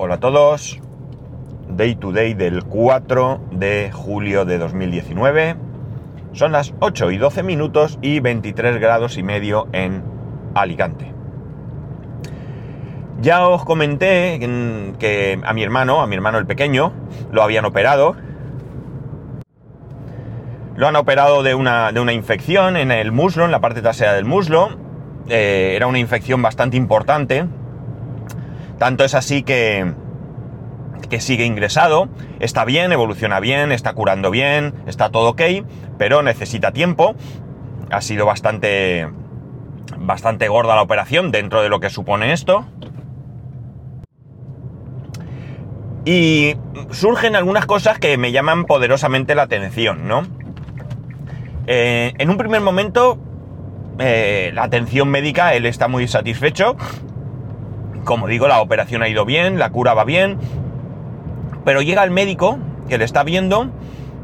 Hola a todos. Day to day del 4 de julio de 2019. Son las 8 y 12 minutos y 23 grados y medio en Alicante. Ya os comenté que a mi hermano, a mi hermano el pequeño, lo habían operado. Lo han operado de una, de una infección en el muslo, en la parte trasera del muslo. Eh, era una infección bastante importante. Tanto es así que, que sigue ingresado. Está bien, evoluciona bien, está curando bien, está todo ok, pero necesita tiempo. Ha sido bastante, bastante gorda la operación dentro de lo que supone esto. Y surgen algunas cosas que me llaman poderosamente la atención, ¿no? Eh, en un primer momento, eh, la atención médica, él está muy satisfecho. Como digo, la operación ha ido bien, la cura va bien. Pero llega el médico que le está viendo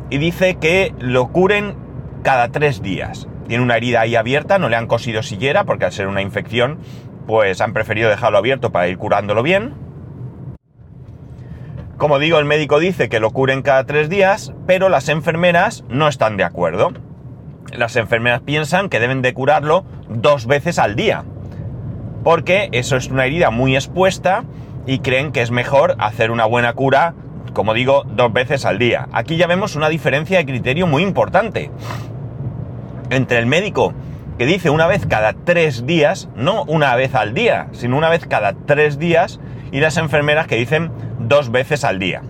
y dice que lo curen cada tres días. Tiene una herida ahí abierta, no le han cosido sillera porque al ser una infección, pues han preferido dejarlo abierto para ir curándolo bien. Como digo, el médico dice que lo curen cada tres días, pero las enfermeras no están de acuerdo. Las enfermeras piensan que deben de curarlo dos veces al día, porque eso es una herida muy expuesta y creen que es mejor hacer una buena cura, como digo, dos veces al día. Aquí ya vemos una diferencia de criterio muy importante entre el médico que dice una vez cada tres días, no una vez al día, sino una vez cada tres días, y las enfermeras que dicen dos veces al día.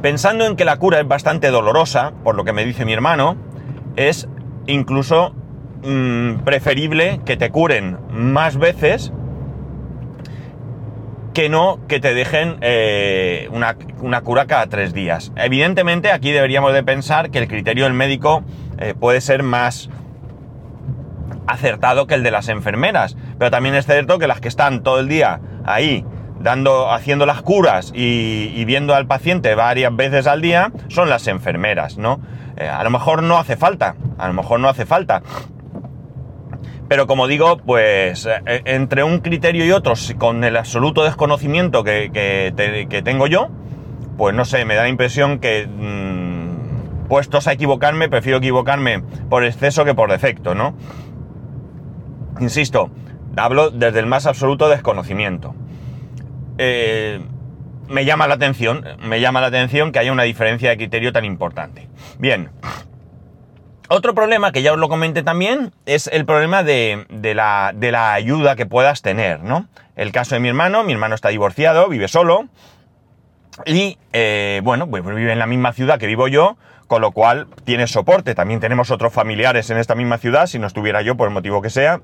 Pensando en que la cura es bastante dolorosa, por lo que me dice mi hermano, es incluso mmm, preferible que te curen más veces que no que te dejen eh, una, una, cura cada tres días. Evidentemente aquí deberíamos de pensar que el criterio del médico eh, puede ser más acertado que el de las enfermeras, pero también es cierto que las que están todo el día ahí dando, haciendo las curas y, y, viendo al paciente varias veces al día son las enfermeras, ¿no? Eh, a lo mejor no hace falta, a lo mejor no hace falta. Pero como digo, pues eh, entre un criterio y otro, con el absoluto desconocimiento que, que, tengo yo, pues no sé, me da la impresión que mmm, puestos a equivocarme, prefiero equivocarme por exceso que por defecto, ¿no? Insisto, hablo desde el más absoluto desconocimiento. Eh, me llama la atención, me llama la atención que haya una diferencia de criterio tan importante. Bien. Otro problema que ya os lo comenté también es el problema de, la, ayuda que puedas tener, ¿no? El caso de mi hermano, mi hermano está divorciado, vive solo y, eh, bueno, pues vive en la misma ciudad que vivo yo, con lo cual tiene soporte. También tenemos otros familiares en esta misma ciudad, si no estuviera yo por el motivo que sea,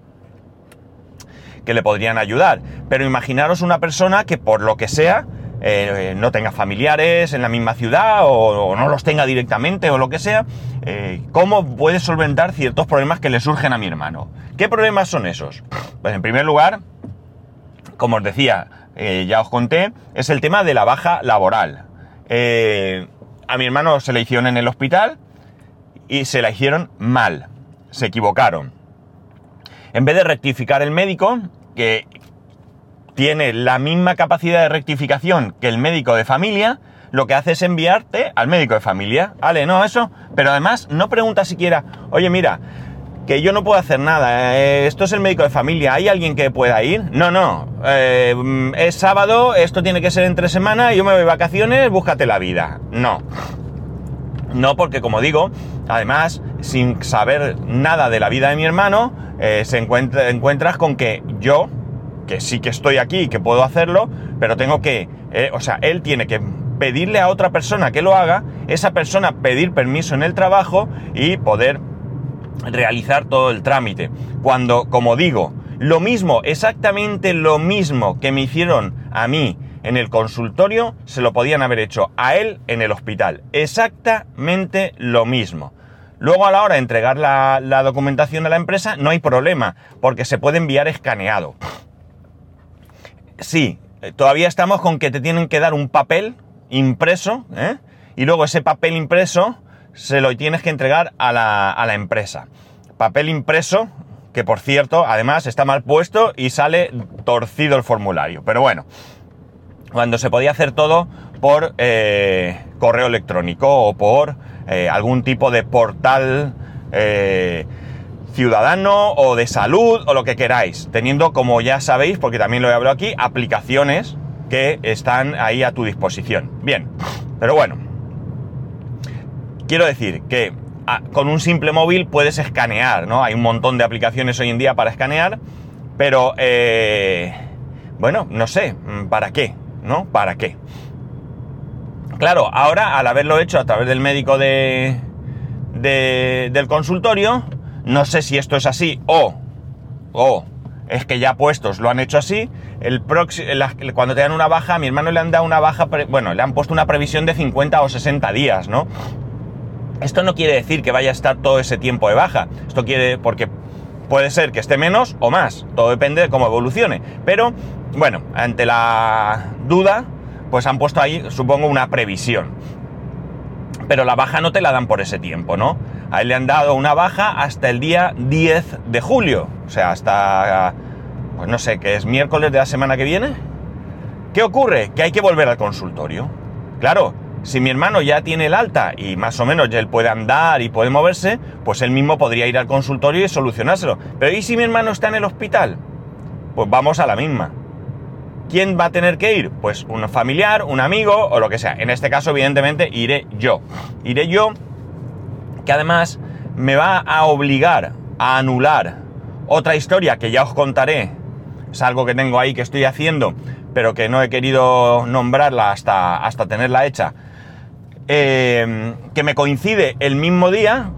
que le podrían ayudar. Pero imaginaros una persona que por lo que sea eh, no tenga familiares en la misma ciudad o, no los tenga directamente o lo que sea, eh, ¿cómo puede solventar ciertos problemas que le surgen a mi hermano? ¿Qué problemas son esos? Pues en primer lugar, como os decía, eh, ya os conté, es el tema de la baja laboral. A mi hermano se le hicieron en el hospital y se la hicieron mal, se equivocaron. En vez de rectificar el médico, que tiene la misma capacidad de rectificación que el médico de familia, lo que hace es enviarte al médico de familia. Vale, no, eso. Pero además no pregunta siquiera, oye, mira, que yo no puedo hacer nada, eh, esto es el médico de familia, ¿hay alguien que pueda ir? No, no, eh, es sábado, esto tiene que ser entre semana, yo me voy de vacaciones, búscate la vida. No. No, porque como digo, además, sin saber nada de la vida de mi hermano, eh, se encuentra, encuentras con que yo, que sí que estoy aquí, que puedo hacerlo, pero tengo que, eh, o sea, él tiene que pedirle a otra persona que lo haga, esa persona pedir permiso en el trabajo y poder realizar todo el trámite. Cuando, como digo, lo mismo, exactamente lo mismo que me hicieron a mí en el consultorio, se lo podían haber hecho a él en el hospital. Exactamente lo mismo. Luego a la hora de entregar la, la documentación a la empresa no hay problema, porque se puede enviar escaneado. Sí, todavía estamos con que te tienen que dar un papel impreso, ¿eh? y luego ese papel impreso se lo tienes que entregar a la, a la, empresa. Papel impreso, que por cierto, además está mal puesto y sale torcido el formulario. Pero bueno, cuando se podía hacer todo por eh, correo electrónico o por eh, algún tipo de portal eh, ciudadano o de salud o lo que queráis, teniendo, como ya sabéis, porque también lo he hablado aquí, aplicaciones que están ahí a tu disposición. Bien, pero bueno, quiero decir que ah, con un simple móvil puedes escanear, ¿no? Hay un montón de aplicaciones hoy en día para escanear, pero, bueno, no sé, ¿para qué? ¿No? ¿Para qué? Claro, ahora al haberlo hecho a través del médico de, del consultorio, no sé si esto es así o, o es que ya puestos lo han hecho así. El cuando te dan una baja, a mi hermano le han dado una baja, bueno, le han puesto una previsión de 50 o 60 días, ¿no? Esto no quiere decir que vaya a estar todo ese tiempo de baja. Esto quiere, porque puede ser que esté menos o más. Todo depende de cómo evolucione. Pero, bueno, ante la duda, pues han puesto ahí, supongo, una previsión. Pero la baja no te la dan por ese tiempo, ¿no? A él le han dado una baja hasta el día 10 de julio. O sea, hasta, pues no sé, que es miércoles de la semana que viene. ¿Qué ocurre? Que hay que volver al consultorio. Claro, si mi hermano ya tiene el alta y más o menos ya él puede andar y puede moverse, pues él mismo podría ir al consultorio y solucionárselo. Pero ¿y si mi hermano está en el hospital? Pues vamos a la misma. ¿Quién va a tener que ir? Pues un familiar, un amigo o lo que sea. En este caso, evidentemente, iré yo. Iré yo, que además me va a obligar a anular otra historia que ya os contaré. Es algo que tengo ahí que estoy haciendo, pero que no he querido nombrarla hasta, hasta tenerla hecha. Eh, que me coincide el mismo día.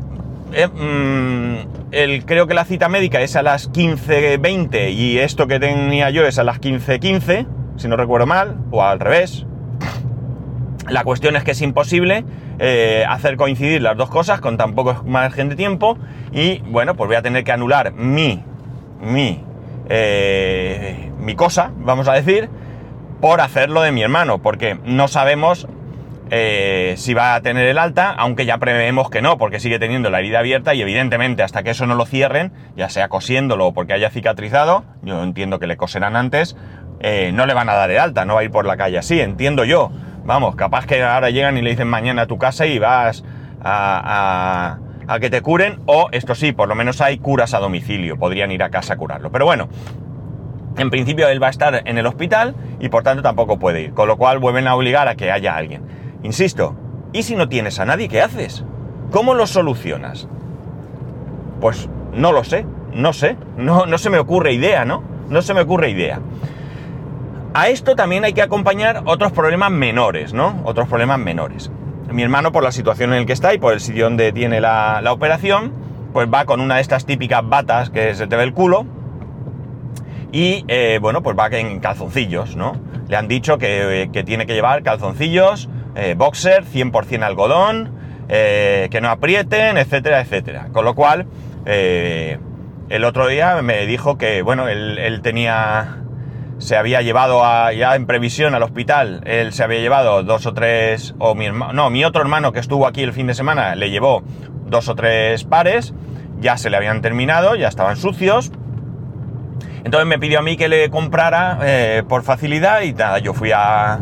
Eh, mm, el, creo que la cita médica es a las 15.20 y esto que tenía yo es a las 15.15, si no recuerdo mal, o al revés. La cuestión es que es imposible eh, hacer coincidir las dos cosas con tan poco margen de tiempo y bueno, pues voy a tener que anular mi, mi, eh, mi cosa, vamos a decir, por hacerlo de mi hermano, porque no sabemos eh, si va a tener el alta, aunque ya prevemos que no, porque sigue teniendo la herida abierta y evidentemente hasta que eso no lo cierren, ya sea cosiéndolo o porque haya cicatrizado, yo entiendo que le coserán antes, eh, no le van a dar el alta, no va a ir por la calle así, entiendo yo. Vamos, capaz que ahora llegan y le dicen mañana a tu casa y vas a que te curen, o esto sí, por lo menos hay curas a domicilio, podrían ir a casa a curarlo. Pero bueno, en principio él va a estar en el hospital y por tanto tampoco puede ir, con lo cual vuelven a obligar a que haya alguien. Insisto, ¿y si no tienes a nadie, qué haces? ¿Cómo lo solucionas? Pues no lo sé, no sé, no, no se me ocurre idea, ¿no? No se me ocurre idea. A esto también hay que acompañar otros problemas menores, ¿no? Otros problemas menores. Mi hermano, por la situación en el que está y por el sitio donde tiene la, operación, pues va con una de estas típicas batas que se te ve el culo. Y eh, bueno, pues va en calzoncillos, ¿no? Le han dicho que, que tiene que llevar calzoncillos, eh, boxer, 100% algodón, eh, que no aprieten, etcétera, etcétera. Con lo cual, eh, el otro día me dijo que, bueno, él, tenía, se había llevado ya en previsión al hospital, él se había llevado dos o tres, o mi no, mi otro hermano que estuvo aquí el fin de semana le llevó dos o tres pares, ya se le habían terminado, ya estaban sucios. Entonces me pidió a mí que le comprara por facilidad y nada, yo fui a,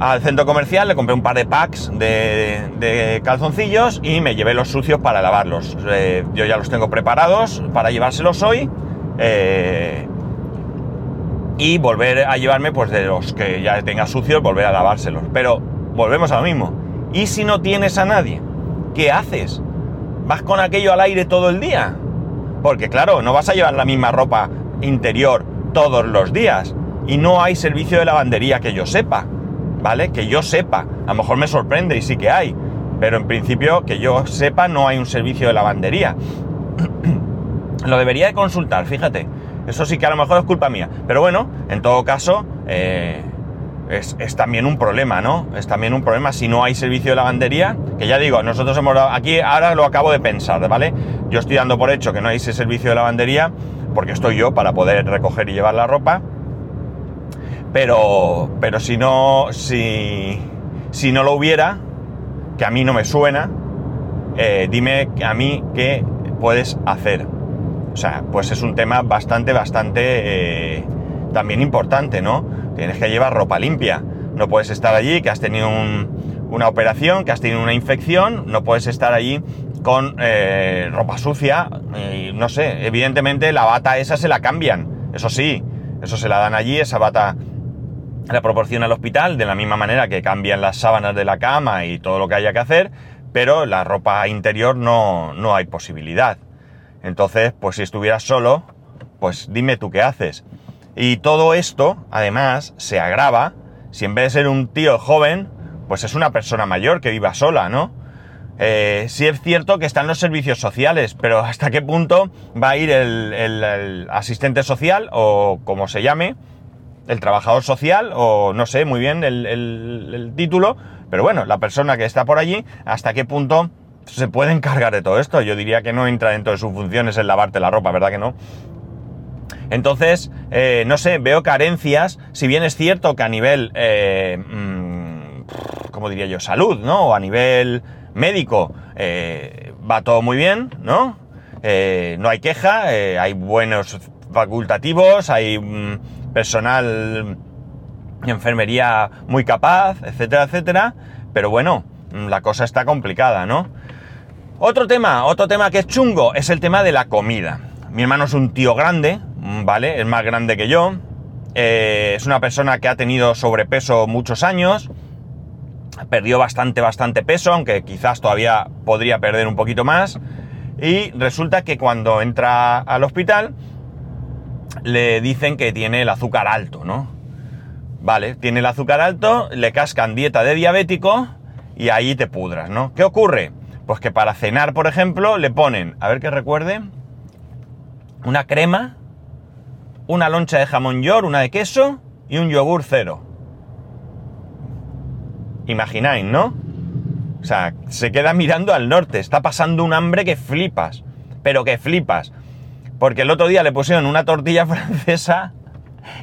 al centro comercial, le compré un par de packs de, calzoncillos y me llevé los sucios para lavarlos. Eh, yo ya los tengo preparados para llevárselos hoy. Eh, y volver a llevarme, pues de los que ya tenga sucios, volver a lavárselos. Pero volvemos a lo mismo. ¿Y si no tienes a nadie? ¿Qué haces? ¿Vas con aquello al aire todo el día? Porque claro, no vas a llevar la misma ropa interior todos los días. Y no hay servicio de lavandería que yo sepa. ¿Vale? Que yo sepa, a lo mejor me sorprende y sí que hay, pero en principio que yo sepa no hay un servicio de lavandería. Lo debería de consultar, fíjate. Eso sí que a lo mejor es culpa mía. Pero bueno, en todo caso, eh, es, también un problema, ¿no? Es también un problema si no hay servicio de lavandería. Que ya digo, nosotros hemos dado, aquí ahora lo acabo de pensar, ¿vale? Yo estoy dando por hecho que no hay ese servicio de lavandería porque estoy yo para poder recoger y llevar la ropa. Pero, pero si no, si, si no lo hubiera, que a mí no me suena, eh, dime a mí qué puedes hacer. O sea, pues es un tema bastante, bastante eh, también importante, ¿no? Tienes que llevar ropa limpia. No puedes estar allí que has tenido una operación, que has tenido una infección, no puedes estar allí con eh, ropa sucia. no sé, evidentemente la bata esa se la cambian, eso sí, eso se la dan allí, esa bata la proporciona el hospital, de la misma manera que cambian las sábanas de la cama y todo lo que haya que hacer, pero la ropa interior no, no hay posibilidad. Entonces, pues si estuvieras solo, pues dime tú qué haces. Y todo esto, además, se agrava si en vez de ser un tío joven, pues es una persona mayor que viva sola, ¿no? Eh, sí es cierto que están los servicios sociales, pero ¿hasta qué punto va a ir el asistente social o como se llame? El trabajador social o no sé muy bien el, título, pero bueno, la persona que está por allí, hasta qué punto se puede encargar de todo esto. Yo diría que no entra dentro de sus funciones el lavarte la ropa, ¿verdad que no? Entonces, eh, no sé, veo carencias, si bien es cierto que a nivel, eh, mm, ¿cómo diría yo? Salud, ¿no? O a nivel médico, eh, va todo muy bien, ¿no? no hay queja, hay buenos facultativos, hay... Mm, personal enfermería muy capaz, etcétera, etcétera. Pero bueno, la cosa está complicada, ¿no? Otro tema, otro tema que es chungo, es el tema de la comida. Mi hermano es un tío grande, ¿vale? Es más grande que yo. Eh, es una persona que ha tenido sobrepeso muchos años. Perdió bastante, bastante peso, aunque quizás todavía podría perder un poquito más. Y resulta que cuando entra al hospital, le dicen que tiene el azúcar alto, ¿no? Vale, tiene el azúcar alto, le cascan dieta de diabético y ahí te pudras, ¿no? ¿Qué ocurre? Pues que para cenar, por ejemplo, le ponen, a ver que recuerde, una crema, una loncha de jamón york, una de queso y un yogur cero. Imagináis, ¿no? O sea, se queda mirando al norte, está pasando un hambre que flipas, pero que flipas. Porque el otro día le pusieron una tortilla francesa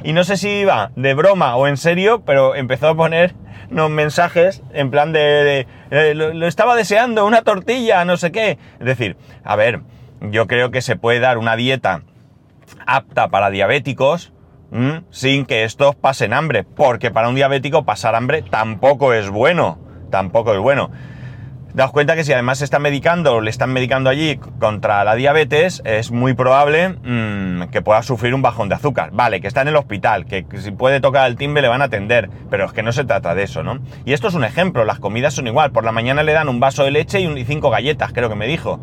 y no sé si iba de broma o en serio, pero empezó a poner unos mensajes en plan de, lo, estaba deseando, una tortilla, no sé qué. Es decir, a ver, yo creo que se puede dar una dieta apta para diabéticos sin que estos pasen hambre, porque para un diabético pasar hambre tampoco es bueno, tampoco es bueno. Daos cuenta que si además se está medicando, o le están medicando allí contra la diabetes, es muy probable mm, que pueda sufrir un bajón de azúcar. Vale, que está en el hospital, que, si puede tocar el timbre le van a atender, pero es que no se trata de eso, ¿no? Y esto es un ejemplo, las comidas son igual. Por la mañana le dan un vaso de leche y, un, y cinco galletas, creo que me dijo.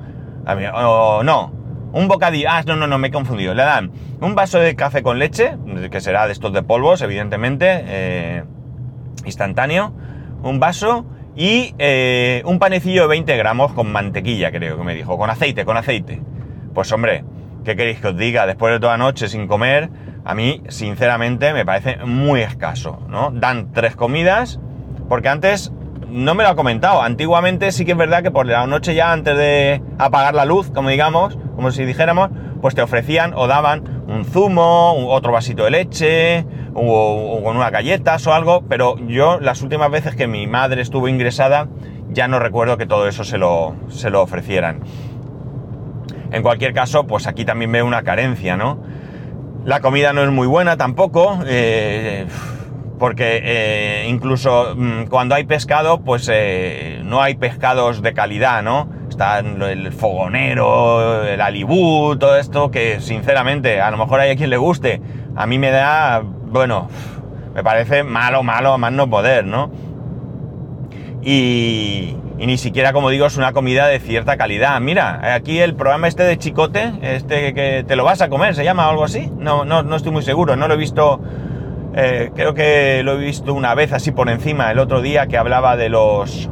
o no, un bocadillo. Ah, no, no, no, me he confundido. Le dan un vaso de café con leche, que será de estos de polvos, evidentemente, eh, instantáneo. Un vaso y eh, un panecillo de 20 gramos con mantequilla, creo que me dijo, con aceite, con aceite. Pues hombre, ¿qué queréis que os diga? Después de toda noche sin comer, a mí, sinceramente, me parece muy escaso, ¿no? Dan tres comidas, porque antes, no me lo ha comentado, antiguamente sí que es verdad que por la noche ya antes de apagar la luz, como digamos, como si dijéramos, pues te ofrecían o daban un zumo, otro vasito de leche, o, con unas galletas o algo, pero yo las últimas veces que mi madre estuvo ingresada ya no recuerdo que todo eso se lo, se lo ofrecieran. En cualquier caso, pues aquí también veo una carencia, ¿no? La comida no es muy buena tampoco, eh, porque eh, incluso mm, cuando hay pescado, pues eh, no hay pescados de calidad, ¿no? Está el fogonero, el alibú, todo esto que sinceramente a lo mejor hay a quien le guste. A mí me da bueno, me parece malo, malo, más no poder, ¿no? Y, ni siquiera, como digo, es una comida de cierta calidad. Mira, aquí el programa este de Chicote, este que te lo vas a comer, ¿se llama algo así? No, no, no estoy muy seguro, no lo he visto, eh, creo que lo he visto una vez así por encima, el otro día que hablaba de los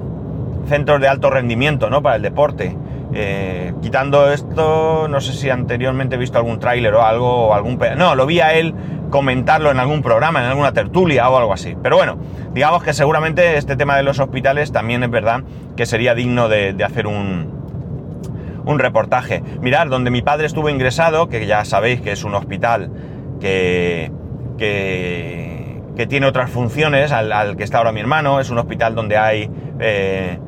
centros de alto rendimiento, ¿no? Para el deporte. Eh, quitando esto, no sé si anteriormente he visto algún tráiler o algo, o algún... No, lo vi a él comentarlo en algún programa, en alguna tertulia o algo así. Pero bueno, digamos que seguramente este tema de los hospitales también es verdad que sería digno de, hacer un, un reportaje. Mirad, donde mi padre estuvo ingresado, que ya sabéis que es un hospital que, que, tiene otras funciones al, que está ahora mi hermano, es un hospital donde hay... Eh,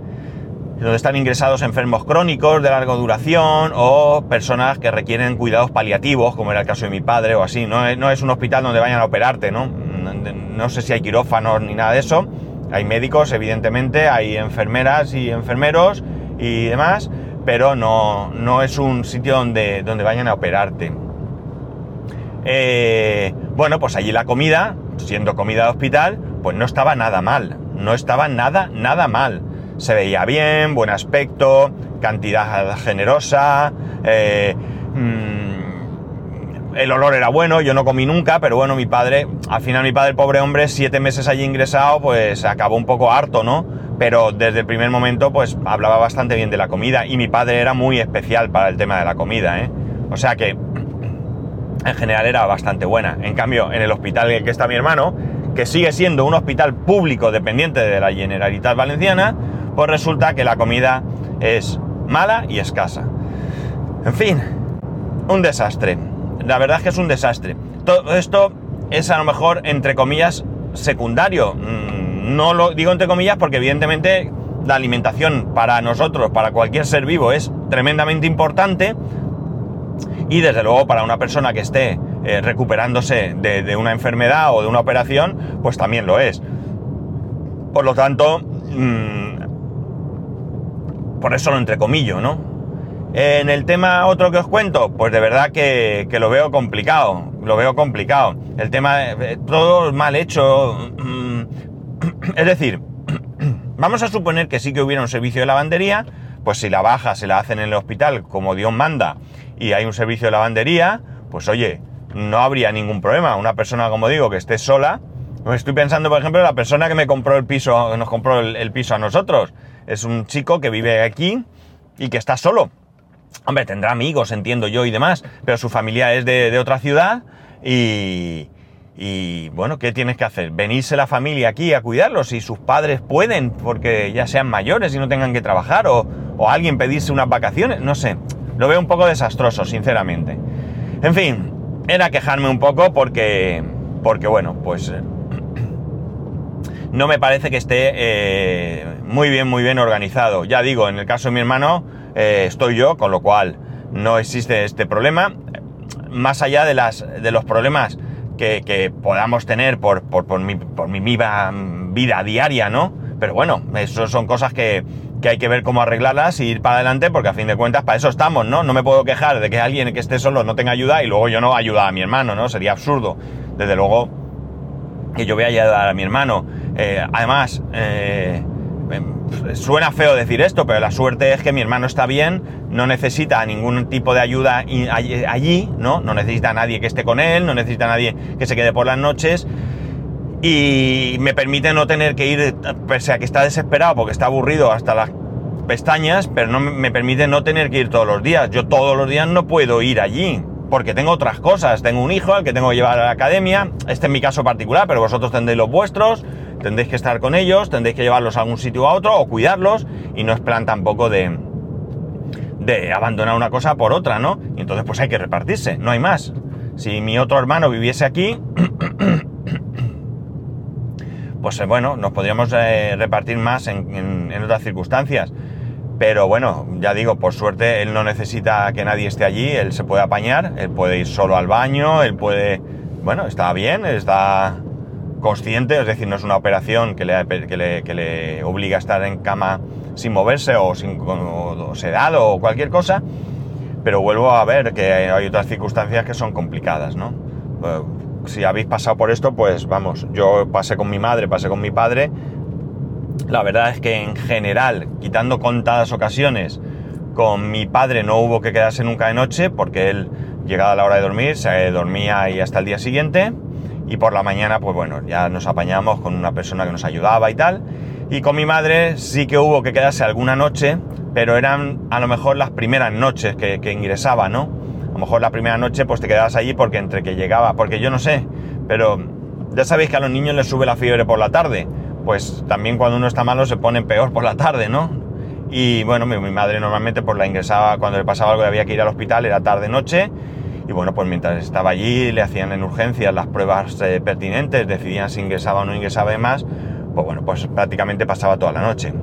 donde están ingresados enfermos crónicos de larga duración o personas que requieren cuidados paliativos, como era el caso de mi padre o así. No es, no es un hospital donde vayan a operarte, ¿no? No sé si hay quirófanos ni nada de eso. Hay médicos, evidentemente, hay enfermeras y enfermeros y demás, pero no, no es un sitio donde, donde vayan a operarte. Eh, bueno, pues allí la comida, siendo comida de hospital, pues no estaba nada mal. No estaba nada, nada mal. Se veía bien, buen aspecto, cantidad generosa, eh, mm, el olor era bueno, yo no comí nunca, pero bueno, mi padre, al final mi padre, pobre hombre, siete meses allí ingresado, pues acabó un poco harto, ¿no? Pero desde el primer momento, pues hablaba bastante bien de la comida y mi padre era muy especial para el tema de la comida, ¿eh? O sea que en general era bastante buena. En cambio, en el hospital en el que está mi hermano, que sigue siendo un hospital público dependiente de la Generalitat Valenciana, pues resulta que la comida es mala y escasa. En fin, un desastre. La verdad es que es un desastre. Todo esto es a lo mejor, entre comillas, secundario. Mm, no lo digo entre comillas porque evidentemente la alimentación para nosotros, para cualquier ser vivo, es tremendamente importante. Y desde luego para una persona que esté eh, recuperándose de, una enfermedad o de una operación, pues también lo es. Por lo tanto, mm, por eso lo entrecomillo, ¿no? En el tema otro que os cuento, pues de verdad que, lo veo complicado, lo veo complicado. El tema, eh, todo mal hecho. Mm, es decir, vamos a suponer que sí que hubiera un servicio de lavandería, pues si la baja se la hacen en el hospital como Dios manda y hay un servicio de lavandería, pues oye, no habría ningún problema. Una persona, como digo, que esté sola, pues estoy pensando, por ejemplo, la persona que me compró el piso, nos compró el, piso a nosotros. Es un chico que vive aquí y que está solo. Hombre, tendrá amigos, entiendo yo y demás, pero su familia es de, otra ciudad y, y, bueno, ¿qué tienes que hacer? Venirse la familia aquí a cuidarlos si sus padres pueden, porque ya sean mayores y no tengan que trabajar, o, o alguien pedirse unas vacaciones, no sé. Lo veo un poco desastroso, sinceramente. En fin, era quejarme un poco porque, porque bueno, pues eh, no me parece que esté eh, muy bien, muy bien organizado. Ya digo, en el caso de mi hermano eh, estoy yo, con lo cual no existe este problema. Más allá de, las, de los problemas que, podamos tener por, por, por, mi, por mi vida, vida diaria, ¿no? Pero bueno, eso son cosas que, que hay que ver cómo arreglarlas y ir para adelante, porque a fin de cuentas para eso estamos, ¿no? No me puedo quejar de que alguien que esté solo no tenga ayuda y luego yo no ayuda a mi hermano, ¿no? Sería absurdo. Desde luego que yo voy a ayudar a mi hermano. Eh, además, eh, suena feo decir esto, pero la suerte es que mi hermano está bien, no necesita ningún tipo de ayuda allí, ¿no? No necesita a nadie que esté con él, no necesita a nadie que se quede por las noches y me permite no tener que ir, pese a que está desesperado porque está aburrido hasta las pestañas, pero no me permite no tener que ir todos los días. Yo todos los días no puedo ir allí porque tengo otras cosas. Tengo un hijo al que tengo que llevar a la academia. Este es mi caso particular, pero vosotros tendréis los vuestros, tendréis que estar con ellos, tendréis que llevarlos a algún sitio a otro o cuidarlos y no es plan tampoco de, de abandonar una cosa por otra, ¿no? Y entonces pues hay que repartirse, no hay más. Si mi otro hermano viviese aquí, pues eh, bueno, nos podríamos eh, repartir más en, otras circunstancias. Pero bueno, ya digo, por suerte él no necesita que nadie esté allí, él se puede apañar, él puede ir solo al baño, él puede... Bueno, está bien, está consciente, es decir, no es una operación que le, que le, obliga a estar en cama sin moverse o, sin, o sedado o cualquier cosa, pero vuelvo a ver que hay otras circunstancias que son complicadas, ¿no? Eh, si habéis pasado por esto, pues vamos, yo pasé con mi madre, pasé con mi padre. La verdad es que en general, quitando contadas ocasiones, con mi padre no hubo que quedarse nunca de noche porque él, llegada la hora de dormir, se dormía ahí hasta el día siguiente. Y por la mañana, pues bueno, ya nos apañamos con una persona que nos ayudaba y tal. Y con mi madre sí que hubo que quedarse alguna noche, pero eran a lo mejor las primeras noches que, ingresaba, ¿no? lo mejor la primera noche pues te quedabas allí porque entre que llegaba, porque yo no sé, pero ya sabéis que a los niños les sube la fiebre por la tarde, pues también cuando uno está malo se pone peor por la tarde, ¿no? Y bueno, mi, madre normalmente pues la ingresaba cuando le pasaba algo y había que ir al hospital, era tarde-noche, y bueno, pues mientras estaba allí le hacían en urgencias las pruebas eh, pertinentes, decidían si ingresaba o no ingresaba y más, pues bueno, pues prácticamente pasaba toda la noche.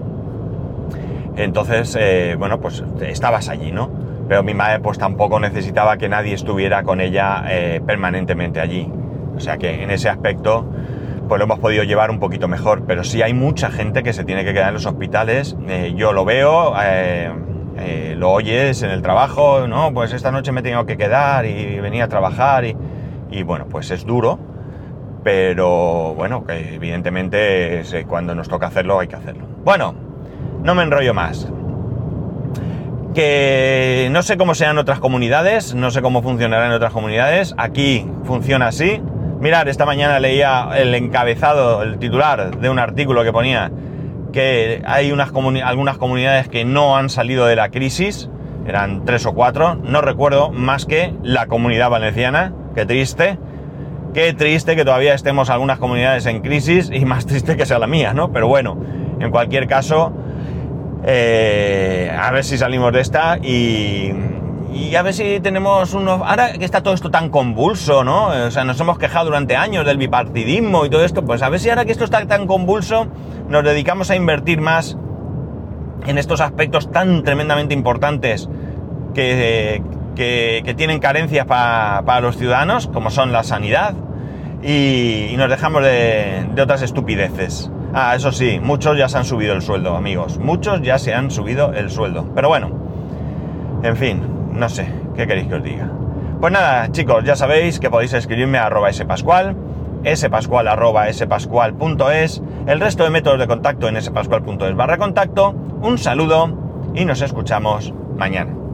Entonces, eh, bueno, pues estabas allí, ¿no? Pero mi madre pues tampoco necesitaba que nadie estuviera con ella eh, permanentemente allí. O sea que en ese aspecto pues lo hemos podido llevar un poquito mejor. Pero sí hay mucha gente que se tiene que quedar en los hospitales. Yo lo veo, lo oyes en el trabajo, ¿no? Pues esta noche me tengo que quedar y venir a trabajar y, bueno, pues es duro. Pero bueno, que evidentemente cuando nos toca hacerlo hay que hacerlo. Bueno, no me enrollo más. Que no sé cómo sean otras comunidades, no sé cómo funcionará en otras comunidades. Aquí funciona así. Mirad, esta mañana leía el encabezado, el titular de un artículo que ponía que hay unas algunas comunidades que no han salido de la crisis, eran tres o cuatro, no recuerdo más que la comunidad valenciana, qué triste, qué triste que todavía estemos algunas comunidades en crisis y más triste que sea la mía, ¿no? Pero bueno, en cualquier caso, eh, a ver si salimos de esta y, y a ver si tenemos unos... Ahora que está todo esto tan convulso, ¿no? O sea, nos hemos quejado durante años del bipartidismo y todo esto, pues a ver si ahora que esto está tan convulso, nos dedicamos a invertir más en estos aspectos tan tremendamente importantes que, que, tienen carencias para los ciudadanos, como son la sanidad, y, nos dejamos de, de otras estupideces. Ah, eso sí, muchos ya se han subido el sueldo, amigos. Muchos ya se han subido el sueldo. Pero bueno, en fin, no sé, ¿qué queréis que os diga? Pues nada, chicos, ya sabéis que podéis escribirme a arroba spascual, spascual arroba spascual.es, el resto de métodos de contacto en spascual.es barra contacto. Un saludo y nos escuchamos mañana.